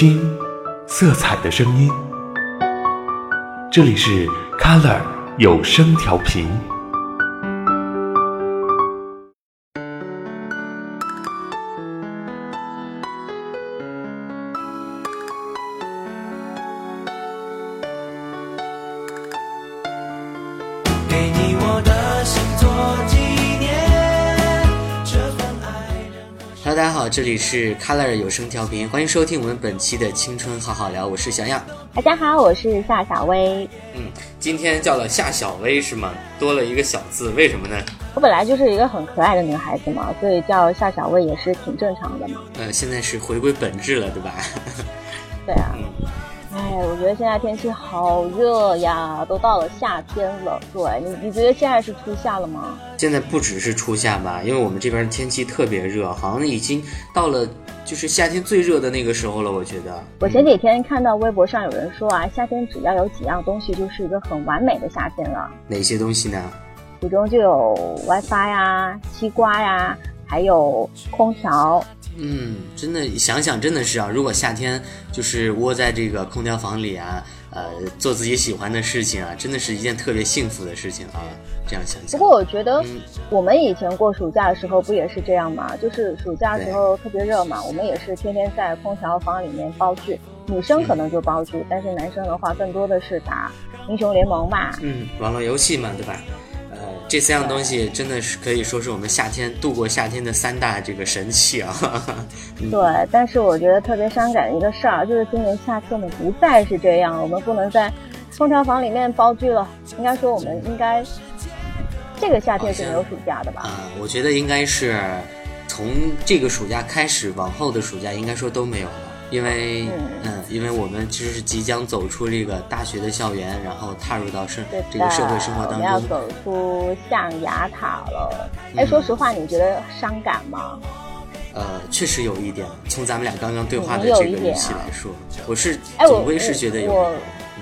听色彩的声音。这里是 Color 有声调频。这里是 Color 有声调频，欢迎收听我们本期的青春好好聊，我是小样。大家好，我是夏小薇。嗯，今天叫了夏小薇是吗？多了一个小字，为什么呢？我本来就是一个很可爱的女孩子嘛，所以叫夏小薇也是挺正常的嘛。呃，现在是回归本质了，对吧？对啊，嗯，哎，我觉得现在天气好热呀，都到了夏天了。对你，你觉得现在是初夏了吗？现在不只是初夏吧，因为我们这边天气特别热，好像已经到了就是夏天最热的那个时候了，我觉得。我前几天看到微博上有人说啊，夏天只要有几样东西，就是一个很完美的夏天了。哪些东西呢？其中就有 WiFi 呀、西瓜呀，还有空调。嗯，真的想想真的是啊，如果夏天就是窝在这个空调房里啊，呃，做自己喜欢的事情啊，真的是一件特别幸福的事情啊。这样想想，不过我觉得嗯我们以前过暑假的时候不也是这样吗？就是暑假的时候特别热嘛，我们也是天天在空调房里面煲剧。女生可能就煲剧，但是男生的话更多的是打英雄联盟嘛。嗯，网络游戏嘛，对吧？呃，这三样东西真的是可以说是我们夏天度过夏天的三大这个神器啊。嗯对，但是我觉得特别伤感的一个事儿，就是今年夏天呢不再是这样，我们不能在空调房里面煲剧了。应该说，我们应该这个夏天是没有暑假的吧？啊、我觉得应该是从这个暑假开始，往后的暑假应该说都没有了，因为嗯嗯因为我们其实是即将走出这个大学的校园，然后踏入到社，这个社会生活当中。们要走出象牙塔了。哎、嗯说实话，你觉得伤感吗？呃，确实有一点，从咱们俩刚刚对话的这个语气来说，我是哎，我总归是觉得有我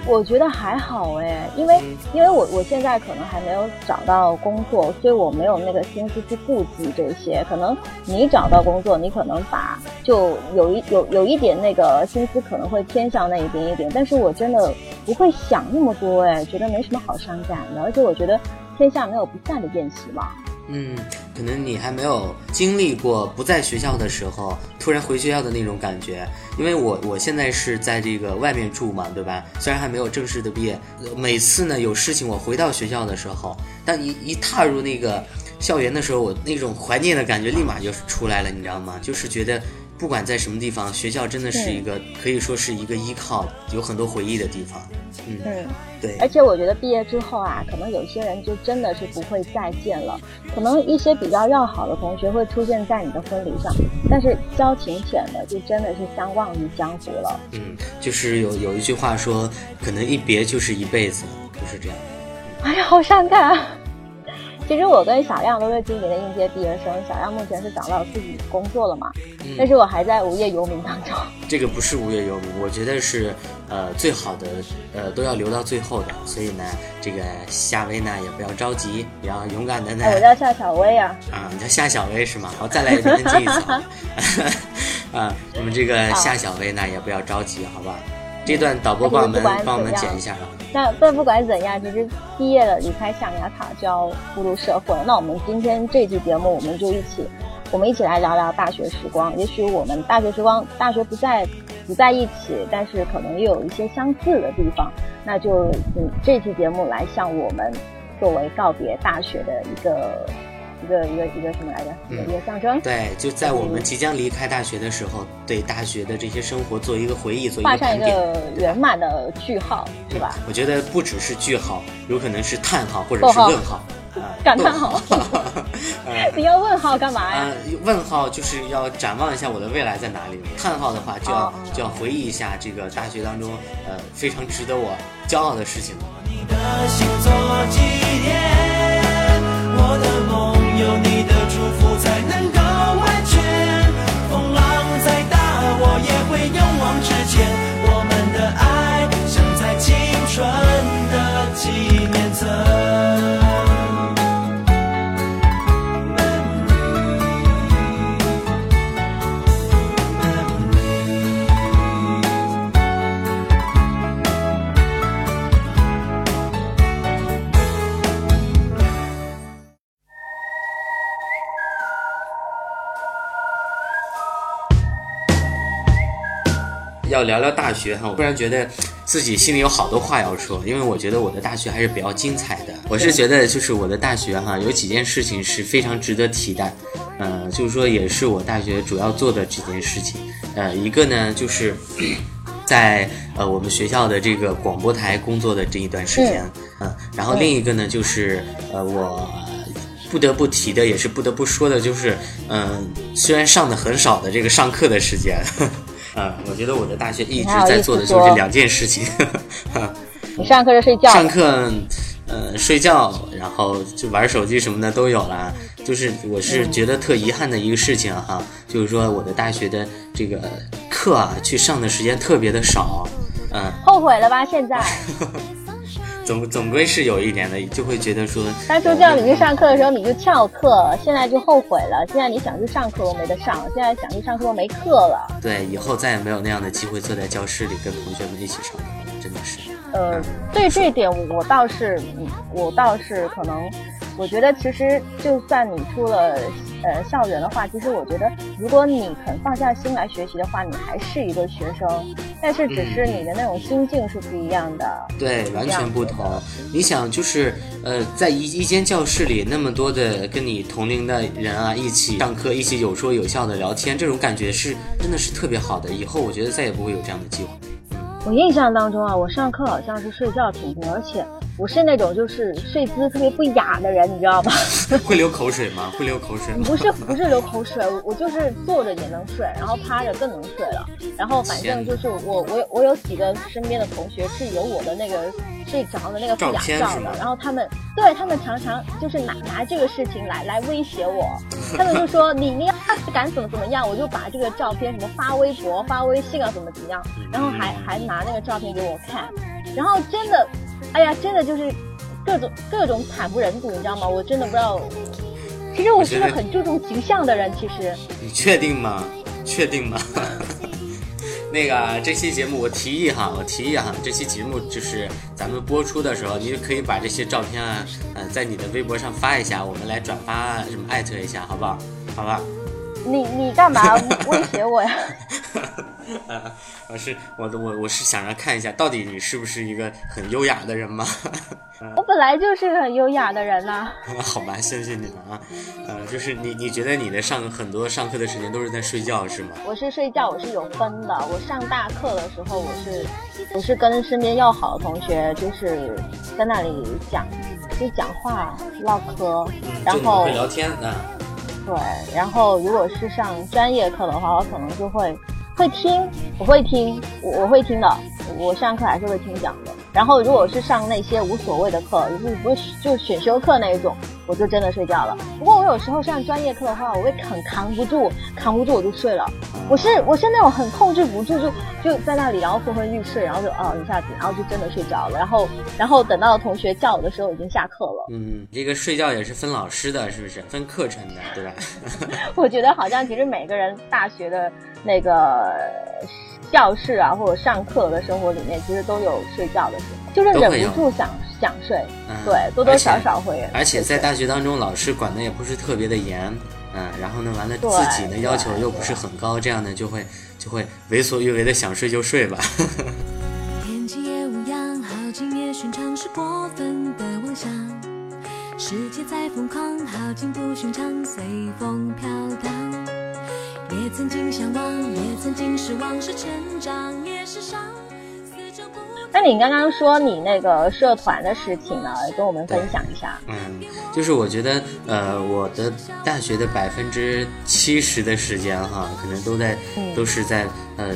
我觉得还好哎，因为、嗯因为我我现在可能还没有找到工作，所以我没有那个心思去顾及这些。可能你找到工作，你可能把就有一有有一点那个心思可能会偏向那一边一点，但是我真的不会想那么多哎，觉得没什么好伤感的，而且我觉得天下没有不散的宴席嘛。嗯，可能你还没有经历过不在学校的时候，突然回学校的那种感觉。因为我我现在是在这个外面住嘛，对吧？虽然还没有正式的毕业，每次呢有事情我回到学校的时候，但一一踏入那个校园的时候，我那种怀念的感觉立马就出来了，你知道吗？就是觉得不管在什么地方，学校真的是一个可以说是一个依靠，有很多回忆的地方。嗯，嗯，对。而且我觉得毕业之后啊，可能有些人就真的是不会再见了。可能一些比较要好的同学会出现在你的婚礼上，但是交情浅的就真的是相忘于江湖了。嗯，就是有有一句话说，可能一别就是一辈子，就是这样。哎呀，好伤感啊！其实我跟小亮都是今年的应届毕业生，小亮目前是找到自己工作了嘛，嗯但是我还在无业游民当中。这个不是无业游民，我觉得是呃最好的，呃都要留到最后的。所以呢，这个夏薇呢也不要着急，也要勇敢的呢哎，我叫夏小薇啊。啊，你叫夏小薇是吗？好，再来一遍，进一次啊。啊，我们这个夏小薇呢也不要着急，好吧？这段导播帮我们帮我们剪一下啊。那但不管怎样，其实毕业了，离开象牙塔就要步入社会。那我们今天这期节目，我们就一起，我们一起来聊聊大学时光。也许我们大学时光，大学不在不在一起，但是可能又有一些相似的地方。那就嗯，这期节目来向我们作为告别大学的一个一个一个一个什么来着？一个一个象征。对，就在我们即将离开大学的时候，对大学的这些生活做一个回忆，做一个画上一个圆满的句号，是吧？我觉得不只是句号，有可能是叹号或者是问号。啊，感叹号逗号。呃你要问号干嘛呀？啊，问号就是要展望一下我的未来在哪里，叹号的话就要哦就要回忆一下这个大学当中呃非常值得我骄傲的事情。你的聊聊大学哈，我突然觉得自己心里有好多话要说，因为我觉得我的大学还是比较精彩的。我是觉得就是我的大学哈，有几件事情是非常值得提的，呃，就是说也是我大学主要做的几件事情。呃，一个呢就是在呃我们学校的这个广播台工作的这一段时间，嗯、然后另一个呢就是呃我。不得不提的，也是不得不说的，就是，嗯、虽然上的很少的这个上课的时间，啊、我觉得我的大学一直在做的就是两件事情，你上课就睡觉，上课，呃，睡觉，然后就玩手机什么的都有了。就是我是觉得特遗憾的一个事情哈，就是说我的大学的这个课啊，去上的时间特别的少，嗯、后悔了吧？现在 总总归是有一点的，就会觉得说，当初叫你去上课的时候你就翘课，现在就后悔了。现在你想去上课都没得上，现在想去上课都没课了。对，以后再也没有那样的机会坐在教室里跟同学们一起上课了，真的是。呃，对这一点我倒是，嗯我倒是可能，我觉得其实就算你出了呃校园的话，其实我觉得如果你肯放下心来学习的话，你还是一个学生，但是只是你的那种心境是不一样的。对，完全不同。你想，就是呃，在一一间教室里，那么多的跟你同龄的人啊，一起上课，一起有说有笑的聊天，这种感觉是真的是特别好的。以后我觉得再也不会有这样的机会。我印象当中啊，我上课好像是睡觉挺多，而且我是那种就是睡姿特别不雅的人，你知道吗？会流口水吗？会流口水吗？不是不是流口水，我我就是坐着也能睡，然后趴着更能睡了。然后反正就是我我有我有几个身边的同学是有我的那个睡着的那个不雅照的，然后他们对他们常常就是拿拿这个事情来来威胁我，他们就说你你要是敢怎么怎么样，我就把这个照片什么发微博发微信啊怎么怎么样，然后还还拿那个照片给我看，然后真的，哎呀真的就是各种各种惨不忍睹，你知道吗？我真的不知道。其实我是个很注重形象的人，其实。你确定吗？确定吗？那个这期节目我提议哈，我提议哈，这期节目就是咱们播出的时候，你就可以把这些照片啊，呃，在你的微博上发一下，我们来转发什么艾特一下，好不好？好吧？你你干嘛威 胁我呀？呃，我是我的我我是想让看一下，到底你是不是一个很优雅的人吗？我本来就是个很优雅的人呐、好吧，谢谢你了啊。呃，就是你你觉得你的上很多上课的时间都是在睡觉是吗？我是睡觉，我是有分的。我上大课的时候，我是我是跟身边要好的同学，就是在那里讲，就讲话唠嗑，然后聊天啊。对，然后如果是上专业课的话，我可能就会会听，我会听，我我会听的，我上课还是会听讲的。然后如果是上那些无所谓的课，就是不是就选修课那一种，我就真的睡觉了。不过我有时候上专业课的话，我会很扛不住，扛不住我就睡了。我是我是那种很控制不住，就就在那里，然后昏昏欲睡，然后就哦一下子，然后就真的睡着了。然后然后等到同学叫我的时候，已经下课了。嗯，这个睡觉也是分老师的，是不是？分课程的，对吧？我觉得好像其实每个人大学的那个教室啊，或者上课的生活里面，其实都有睡觉的时候，就是忍不住想想睡，嗯对，多多少少会。而且在大学当中，老师管的也不是特别的严，嗯，然后呢，完了自己的要求又不是很高，这样呢就会就会为所欲为的想睡就睡吧。天气也无恙，好景也寻常，是过分的妄想。世界再疯狂，好景不寻常，随风飘荡。也曾经向往，也曾经失望，是成长，也是伤。那你刚刚说你那个社团的事情呢，跟我们分享一下。嗯，就是我觉得，呃，我的大学的百分之七十的时间哈，可能都在、嗯都是在呃，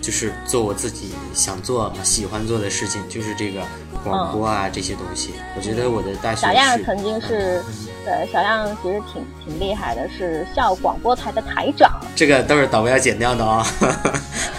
就是做我自己想做、喜欢做的事情，就是这个广播啊、这些东西。我觉得我的大学小样曾经是，对，小样其实挺挺厉害的，是校广播台的台长。这个都是导播要剪掉的啊、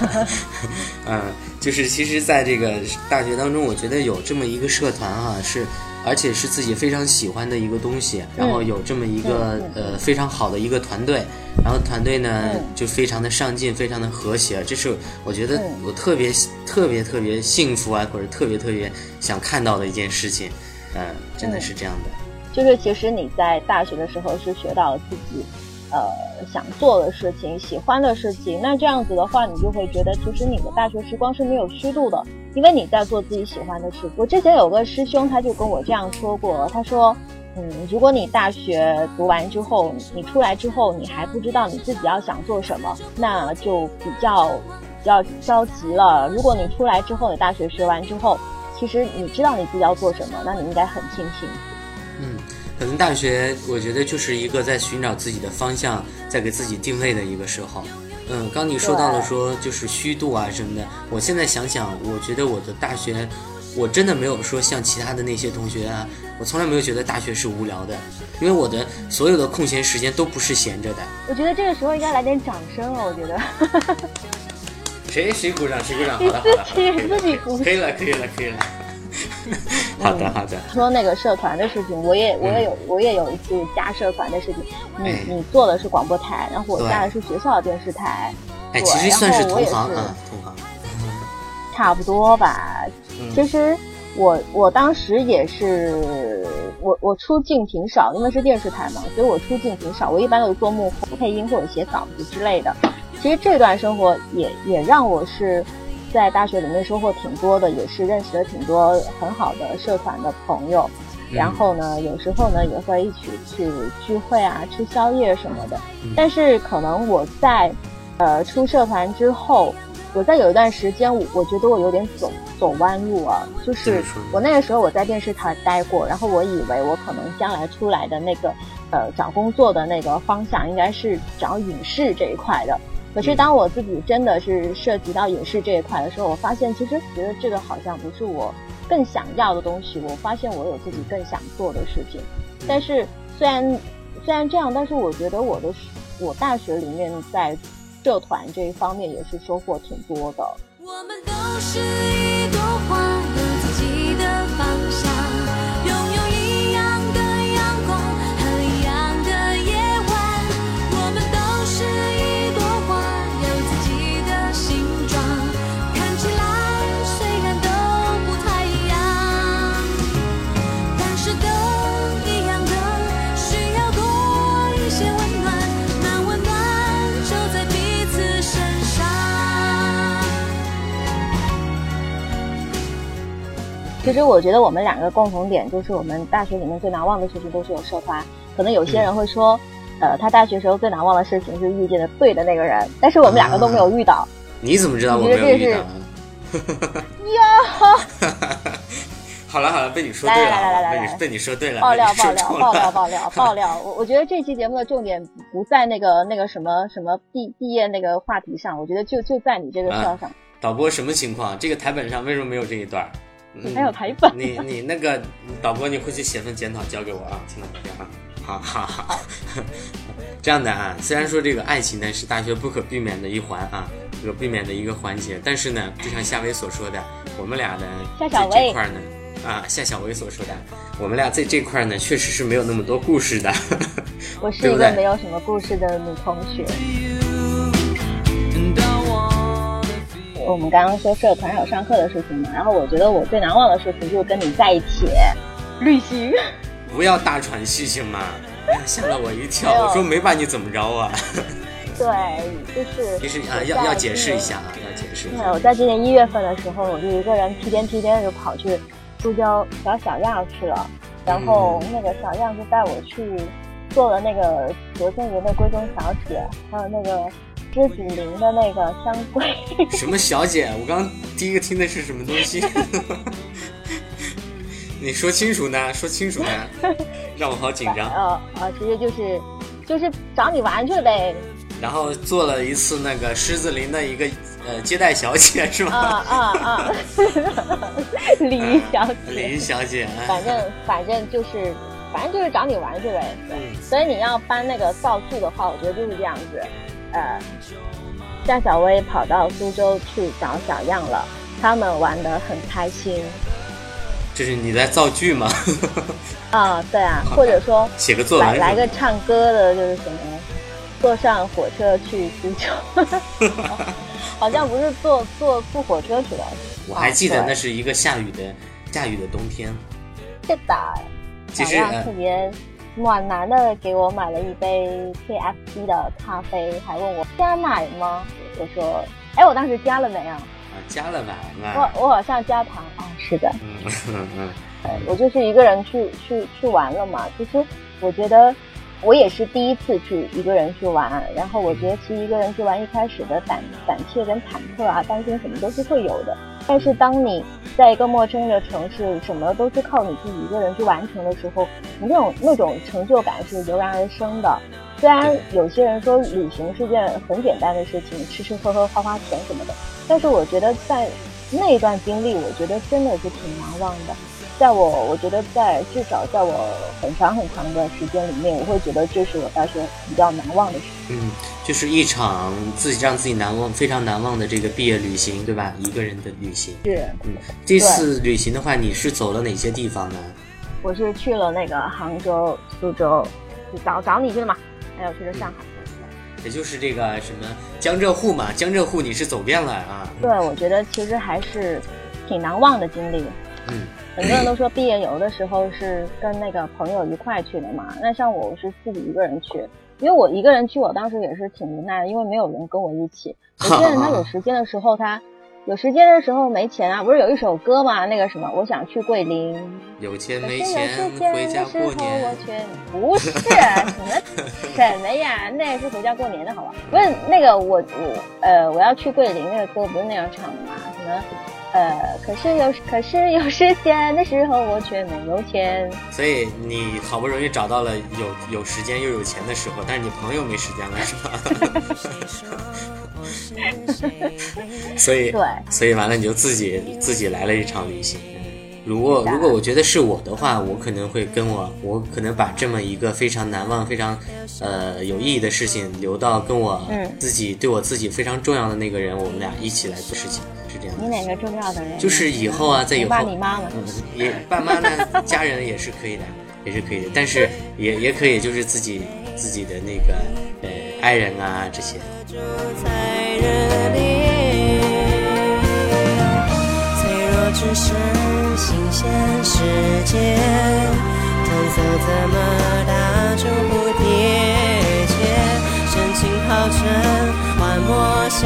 嗯，就是其实，在这个大学当中，我觉得有这么一个社团哈、是而且是自己非常喜欢的一个东西，然后有这么一个、嗯呃非常好的一个团队，然后团队呢、嗯就非常的上进，非常的和谐，这是我觉得嗯我特别、特别特别幸福啊，或者特别特别想看到的一件事情，嗯、真的是这样的。就是其实你在大学的时候是学到了自己呃想做的事情、喜欢的事情。那这样子的话，你就会觉得其实你的大学时光是没有虚度的，因为你在做自己喜欢的事。我之前有个师兄，他就跟我这样说过，他说。嗯，如果你大学读完之后，你出来之后，你还不知道你自己要想做什么，那就比较比较着急了。如果你出来之后，你大学学完之后，其实你知道你自己要做什么，那你应该很庆幸。嗯，可能大学我觉得就是一个在寻找自己的方向，在给自己定位的一个时候。嗯，刚你说到了说就是虚度啊什么的，我现在想想，我觉得我的大学。我真的没有说像其他的那些同学啊，我从来没有觉得大学是无聊的，因为我的所有的空闲时间都不是闲着的。我觉得这个时候应该来点掌声了，我觉得。谁谁鼓掌谁鼓掌？好了好的，自己 自己鼓。可以了可以了可以了。好的好的。说那个社团的事情，我也我也有我也有一次加社团的事情。你你做的是广播台，然后我加的是学校的电视台。哎，其实算是同行啊，同行。差不多吧。其实我我当时也是，我我出镜挺少，因为是电视台嘛，所以我出镜挺少。我一般都是做幕后配音或者写稿子之类的。其实这段生活也也让我是在大学里面收获挺多的，也是认识了挺多很好的社团的朋友。然后呢，有时候呢也会一起去聚会啊，吃宵夜什么的。但是可能我在呃出社团之后。我在有一段时间，我我觉得我有点走走弯路啊，就是我那个时候我在电视台待过，然后我以为我可能将来出来的那个，呃，找工作的那个方向应该是找影视这一块的。可是当我自己真的是涉及到影视这一块的时候，我发现其实觉得这个好像不是我更想要的东西。我发现我有自己更想做的事情，但是虽然虽然这样，但是我觉得我的我大学里面在。社团这一方面也是收获挺多的。我们都是一朵花，有自己的方向，其实我觉得我们两个共同点就是我们大学里面最难忘的事情都是有社团。可能有些人会说，呃，他大学时候最难忘的事情是遇见的对的那个人，但是我们两个都没有遇到。你怎么知道我没有遇到？呀，好了好了，被你说对了，来来来来来被你被你说对了，爆料爆料中爆料了爆料 爆料！我我觉得这期节目的重点不在那个那个什么什么毕毕业那个话题上，我觉得就就在你这个事儿上。导播什么情况？这个台本上为什么没有这一段还有台本你你那个导播，你回去写份检讨交给我啊，听到没有啊？好好好，这样的啊，虽然说这个爱情呢是大学不可避免的一环啊，不可避免的一个环节，但是呢，就像夏薇所说的，我们俩呢在这块呢，啊，夏小薇所说的，我们俩在这块呢，确实是没有那么多故事的。我是一个没有什么故事的女同学。我们刚刚说社团还有上课的事情嘛，然后我觉得我最难忘的事情就是跟你在一起旅行。不要大喘气行吗？哎呀吓了我一跳，我说没把你怎么着啊？对，就是 其实啊，要要解释一下。啊，要解释一对，我在今年一月份的时候，我就一个人屁颠屁颠的就跑去苏州找小样去了，然后那个小样就带我去做了那个罗建云的闺中小姐，还有那个芝子林的那个香闺。什么小姐？我刚刚第一个听的是什么东西？你说清楚呢，说清楚呢，让我好紧张。呃呃，其实就是就是找你玩去呗。然后做了一次那个狮子林的一个呃接待小姐是啊吗？啊啊！李怡小姐。李小姐，反正反正就是，反正就是找你玩去呗。对，嗯所以你要搬那个造句的话，我觉得就是这样子。呃，夏小薇跑到苏州去找小样了，他们玩得很开心。这是你在造句吗？啊，对啊，或者说写个作来文。来个唱歌的，就是什么，坐上火车去苏州，好像不是坐坐坐火车去的。我还记得啊那是一个下雨的下雨的冬天。对是的，其实特别暖男的给我买了一杯 KFC 的咖啡，还问我加奶吗？我说，哎，我当时加了没啊？啊，加了奶？我我好像加糖啊，是的，嗯嗯嗯，我就是一个人去去去玩了嘛。其实我觉得我也是第一次去一个人去玩，然后我觉得其实一个人去玩一开始的胆胆怯跟忐忑啊，担心什么都是会有的。但是当你在一个陌生的城市，什么都是靠你自己一个人去完成的时候，那种那种成就感是油然而生的。虽然有些人说旅行是件很简单的事情，吃吃喝喝花花钱什么的，但是我觉得在那一段经历，我觉得真的是挺难忘的。在我，我觉得在至少在我很长很长的时间里面，我会觉得这是我大学比较难忘的事。嗯，就是一场自己让自己难忘、非常难忘的这个毕业旅行，对吧？一个人的旅行。是。嗯，这次旅行的话，你是走了哪些地方呢？我是去了那个杭州、苏州，就找找你去了嘛？还有去了上海。也就是这个什么江浙沪嘛，江浙沪你是走遍了啊。对，我觉得其实还是挺难忘的经历。嗯。很多人都说毕业游的时候是跟那个朋友一块去的嘛，那像我是自己一个人去，因为我一个人去，我当时也是挺无奈的，因为没有人跟我一起。有些人他有时间的时候，他有时间的时候没钱啊，不是有一首歌嘛，那个什么，我想去桂林。有钱没钱回家过年。不是什么什么呀，那是回家过年的好吧？不是那个我我呃我要去桂林那个歌不是那样唱的吗？什么？呃，可是有可是有时间的时候，我却没有钱。所以你好不容易找到了有有时间又有钱的时候，但是你朋友没时间了，是吧？所以对，所以完了你就自己自己来了一场旅行。如果如果我觉得是我的话，我可能会跟我我可能把这么一个非常难忘、非常呃有意义的事情留到跟我自己对我自己非常重要的那个人，我们俩一起来做事情。你哪个重要的人？就是以后啊，在以后，爸你妈嗯，也爸妈呢，家人也是可以的，也是可以的，但是也也可以就是自己自己的那个呃爱人啊这些。只是新鲜世界，褪色怎么打出蝴蝶结？深情好成幻墨夏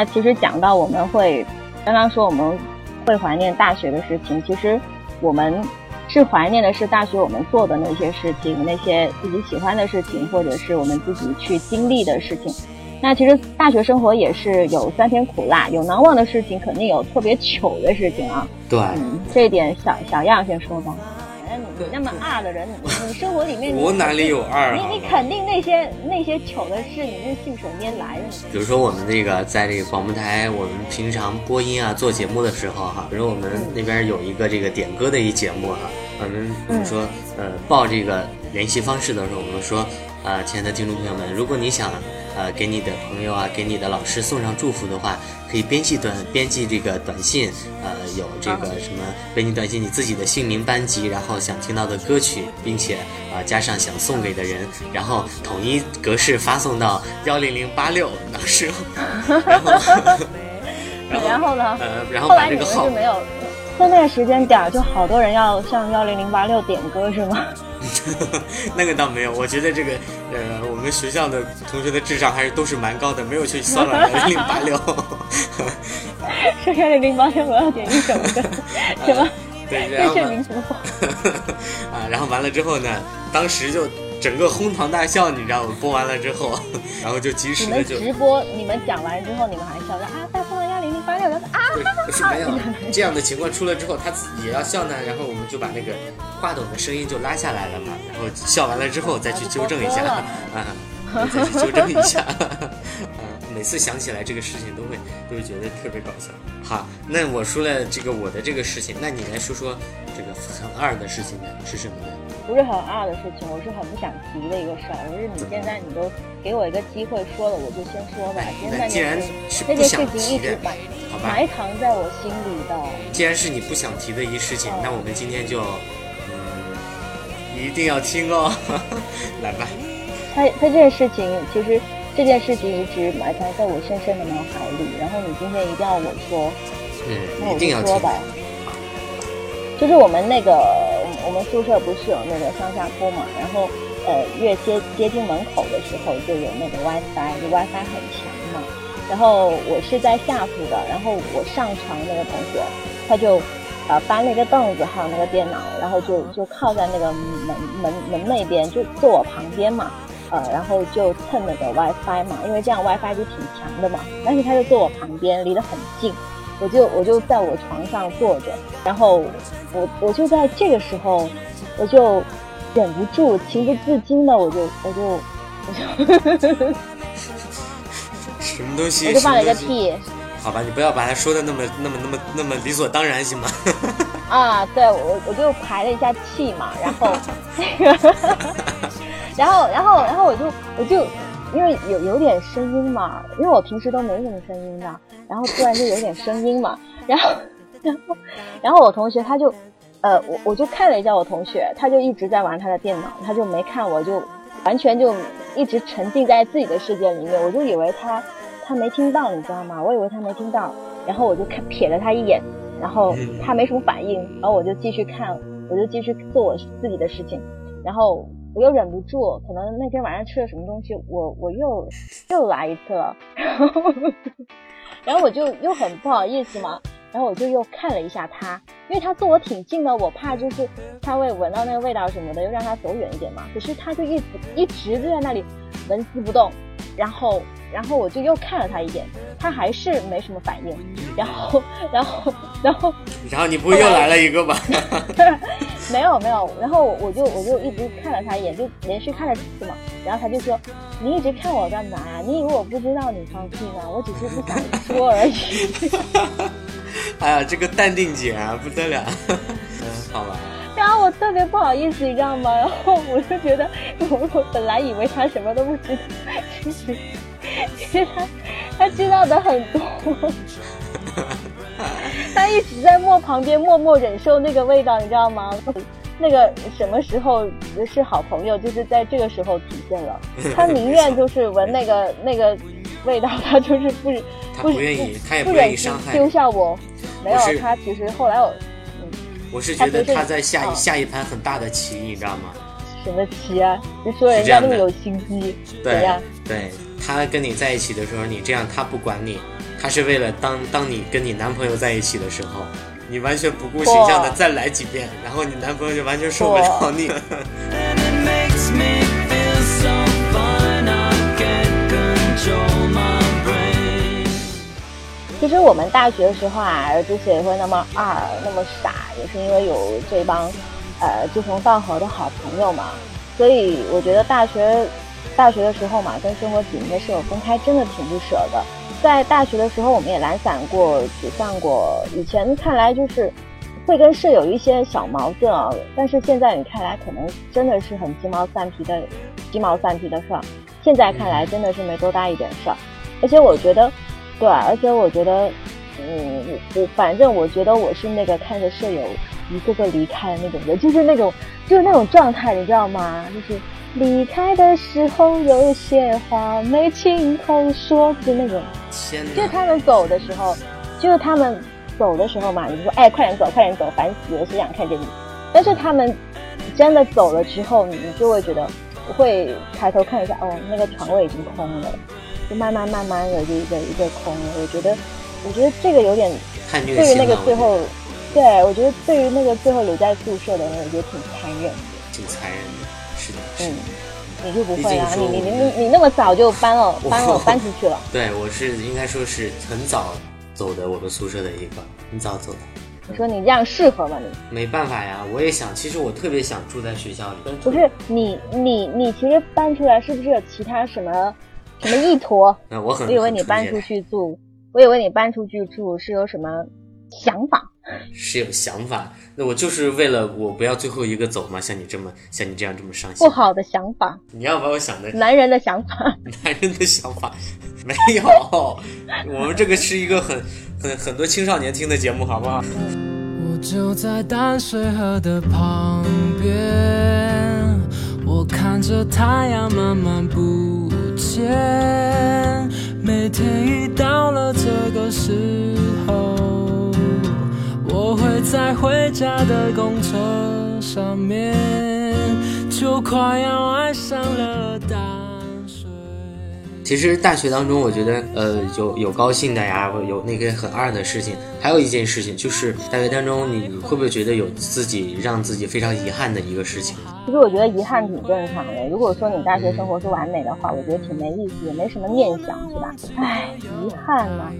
那其实讲到我们会，刚刚说我们。会怀念大学的事情，其实我们是怀念的是大学我们做的那些事情，那些自己喜欢的事情，或者是我们自己去经历的事情。那其实大学生活也是有酸甜苦辣，有难忘的事情，肯定有特别糗的事情啊。对，嗯，这一点小小样先说吧。你那么二的人，你生活里面我哪里有二啊？你你肯定那些那些糗的事，你是信手拈来的。比如说我们那个在这个广播台，我们平常播音啊、做节目的时候哈，比如我们那边有一个这个点歌的一节目哈，我们我们说呃报这个联系方式的时候，我们说啊，亲爱的听众朋友们，如果你想。呃，给你的朋友啊，给你的老师送上祝福的话，可以编辑短编辑这个短信，呃，有这个什么编辑短信，你自己的姓名、班级，然后想听到的歌曲，并且啊加上想送给的人，然后统一格式发送到幺零零八六老师，然后然后呢？呃，然后把这个号没有，后面时间点就好多人要向幺零零八六点歌是吗？那个倒没有，我觉得这个，呃，我们学校的同学的智商还是都是蛮高的，没有去骚扰零零八六。说幺零零八六，我要点一首歌，什么？对，然后啊，然后完了之后呢，当时就整个哄堂大笑，你知道吗？播完了之后，然后就及时的就直播，你们讲完之后，你们还笑说啊，了幺零零八六，啊，是没有这样的情况出了之后，他自己也要笑呢，然后我们就把那个。话筒的声音就拉下来了嘛，然后笑完了之后再去纠正一下 啊，再去纠正一下，啊，每次想起来这个事情都会都会觉得特别搞笑。好，那我说了这个我的这个事情，那你来说说这个很二的事情呢是什么呢？不是很二的事情，我是很不想提的一个事儿。就是你现在你都给我一个机会说了，我就先说吧。其实那那既然件事情一直埋，埋藏在我心里的。既然是你不想提的一事情，哦那我们今天就，嗯，一定要听哦。来吧，他他这件事情，其实这件事情一直埋藏在我深深的脑海里。然后你今天一定要我说，那嗯，我一定要说吧。就是我们那个我们宿舍不是有那个上下铺嘛，然后呃越接接近门口的时候就有那个 WiFi，就 WiFi 很强嘛。然后我是在下铺的，然后我上床那个同学他就呃搬了一个凳子还有那个电脑，然后就就靠在那个门门门那边，就坐我旁边嘛。呃，然后就蹭那个 WiFi 嘛，因为这样 WiFi 就挺强的嘛。但是他就坐我旁边，离得很近，我就我就在我床上坐着，然后我我就在这个时候，我就忍不住，情不自禁的，我就我就我就 什么东西？我就放了一个。屁好吧，你不要把它说的那么那么那么那么理所当然，行吗？啊，对我我就排了一下气嘛，然后 那个，然后然后然后我就我就因为有有点声音嘛，因为我平时都没什么声音的，然后突然就有点声音嘛，然后然后然后我同学他就呃我我就看了一下我同学，他就一直在玩他的电脑，他就没看我就完全就一直沉浸在自己的世界里面，我就以为他他没听到，你知道吗？我以为他没听到，然后我就看瞥了他一眼。然后他没什么反应，然后我就继续看，我就继续做我自己的事情，然后我又忍不住，可能那天晚上吃了什么东西，我我又又来一次了，然 后然后我就又很不好意思嘛，然后我就又看了一下他，因为他坐我挺近的，我怕就是他会闻到那个味道什么的，又让他走远一点嘛，可是他就一直一直就在那里纹丝不动，然后然后我就又看了他一眼，他还是没什么反应，然后然后 然后。然后 你不会又来了一个吧？没有没有，然后我就我就一直看了他一眼，就连续看了几次嘛。然后他就说：“你一直看我干嘛呀？你以为我不知道你放屁吗？我只是不想说而已。哎呀，这个淡定姐啊，不得了。嗯，好吧。”然后我特别不好意思，你知道吗？然后我就觉得，我我本来以为他什么都不知道，其实其实他他知道的很多。他一直在默旁边默默忍受那个味道，你知道吗？那个什么时候是好朋友，就是在这个时候体现了。他宁愿就是闻那个那个味道，他就是不他不愿意，他也不不愿忍心意伤害丢下我。没有，他其实后来我我是觉得他在下一嗯下一盘很大的棋，你知道吗？什么棋啊？你说人家那么有心机，对呀？对，他跟你在一起的时候，你这样他不管你，他是为了当当你跟你男朋友在一起的时候，你完全不顾形象的再来几遍，然后你男朋友就完全受不了你。其实我们大学的时候啊，之所以会那么二、那么傻，也是因为有这帮呃志同道合的好朋友嘛。所以我觉得大学大学的时候嘛，跟生活紧密的室友分开，真的挺不舍的。在大学的时候，我们也懒散过、沮丧过。以前看来就是会跟舍友一些小矛盾啊，但是现在你看来，可能真的是很鸡毛蒜皮的鸡毛蒜皮的事儿。现在看来，真的是没多大一点事儿。而且我觉得，对，而且我觉得，嗯，我我反正我觉得我是那个看着舍友一个个离开的那种人，就是那种就是那种状态，你知道吗？就是离开的时候有些话没亲口说，就那种。就！他们走的时候，就是他们走的时候嘛，你就说哎，快点走，快点走，烦死了，谁想看见你？但是他们真的走了之后，你你就会觉得会抬头看一下，哦，那个床位已经空了，就慢慢慢慢的就一个一个空了。我觉得，我觉得这个有点对于那个最后，对我觉得对于那个最后留在宿舍的人，我觉得挺残忍的。挺残忍的。是的，是的。嗯，你就不会啊？你你你你你那么早就搬了搬了搬出去了。对，我是应该说是很早走的我们宿舍的一个，很早走的。你说你这样适合吗？你？没办法呀，我也想，其实我特别想住在学校里。不是你你你其实搬出来是不是有其他什么什么意图？那我很，我以为你搬出去住，我以为你搬出去住是有什么想法。是有想法。那我就是为了我不要最后一个走嘛，像你这么像你这样这么伤心不。好的想法，你要把我想的男人的想法。男人的想法没有，我们这个是一个很很很多青少年听的节目，好不好？我就在淡水河的旁边，我看着太阳慢慢不间。每天一到了这个时候，我会在回家的公车上面，就快要爱上了。其实大学当中，我觉得呃有有高兴的呀，有那个很二的事情，还有一件事情就是大学当中，你会不会觉得有自己让自己非常遗憾的一个事情？其实我觉得遗憾挺正常的。如果说你大学生活是完美的话，我觉得挺没意思，也没什么念想，是吧？唉，遗憾呢、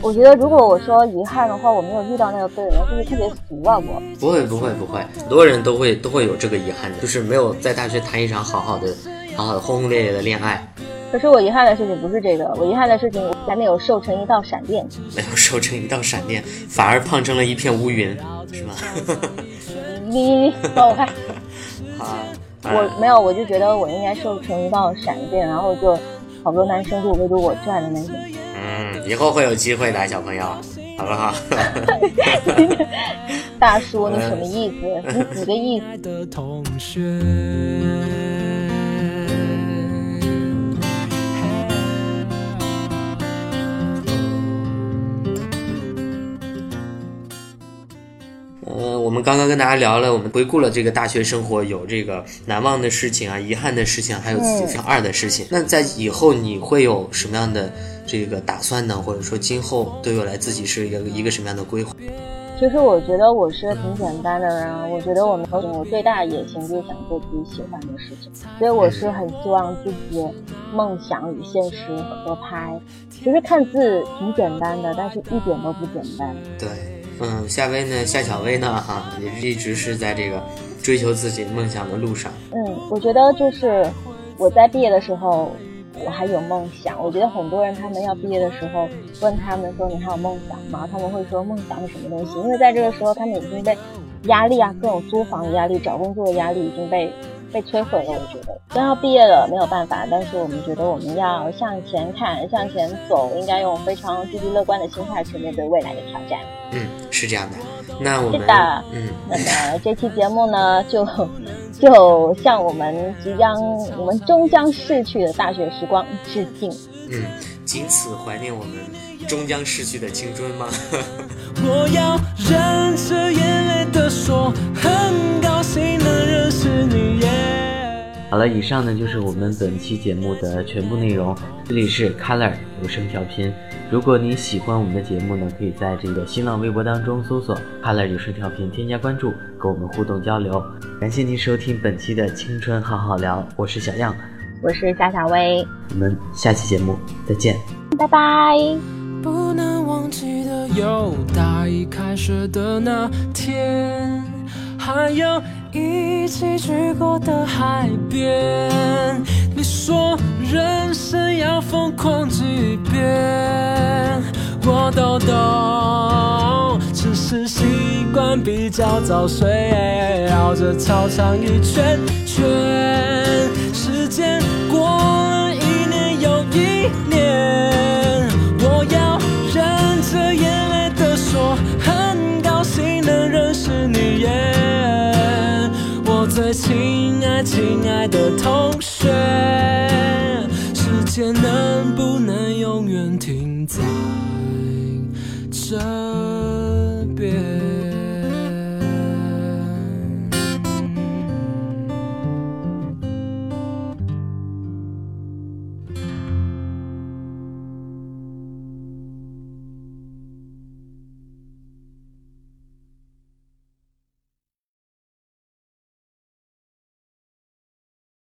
我觉得如果我说遗憾的话，我没有遇到那个对的人，就是特别俗啊我。不会不会不会，很多人都会都会有这个遗憾的，就是没有在大学谈一场好好的、好好的轰轰烈烈的恋爱，可是我遗憾的事情不是这个，我遗憾的事情还没有瘦成一道闪电。没有瘦成一道闪电，反而胖成了一片乌云，是吗？你你帮我看，啊，我没有，我就觉得我应该瘦成一道闪电，然后就好多男生就围着我转的那种。嗯，以后会有机会的，小朋友，好不好？大叔，你什么意思？你几个意思？呃，我们刚刚跟大家聊了，我们回顾了这个大学生活，有这个难忘的事情啊，遗憾的事情，还有自己非常二的事情。那在以后你会有什么样的这个打算呢？或者说今后对未来自己是一个一个什么样的规划？其实我觉得我是挺简单的人啊，我觉得我没有我最大的野心就是想做自己喜欢的事情，所以我是很希望自己梦想与现实合拍。其实看似挺简单的，但是一点都不简单。对，嗯，夏薇呢，夏小薇呢，哈、也一直是在这个追求自己梦想的路上。嗯，我觉得就是我在毕业的时候，我还有梦想。我觉得很多人他们要毕业的时候，问他们说你还有梦想吗？他们会说梦想是什么东西？因为在这个时候，他们已经被压力啊，各种租房的压力、找工作的压力已经被被摧毁了。我觉得，虽然要毕业了没有办法，但是我们觉得我们要向前看，向前走，应该用非常积极乐观的心态去面对未来的挑战。嗯，是这样的。那我们是的嗯，那么这期节目呢，就就向我们即将我们终将逝去的大学时光致敬。嗯，仅此怀念我们终将逝去的青春吗？我要忍着眼泪的说，很高兴能认识你耶。好了，以上呢就是我们本期节目的全部内容。这里是 Color 有声调频。如果你喜欢我们的节目呢，可以在这个新浪微博当中搜索 Color 有声调频，添加关注，跟我们互动交流。感谢您收听本期的青春好好聊，我是小样，我是夏小薇，我们下期节目再见。拜拜。不能忘记的有大一开始的那天，还有一起去过的海边。你说人生要疯狂几遍，我都懂，只是习惯比较早睡，绕着操场一圈圈。时间过了一年又一年，我要最亲爱亲爱的同学，时间能不能永远停在这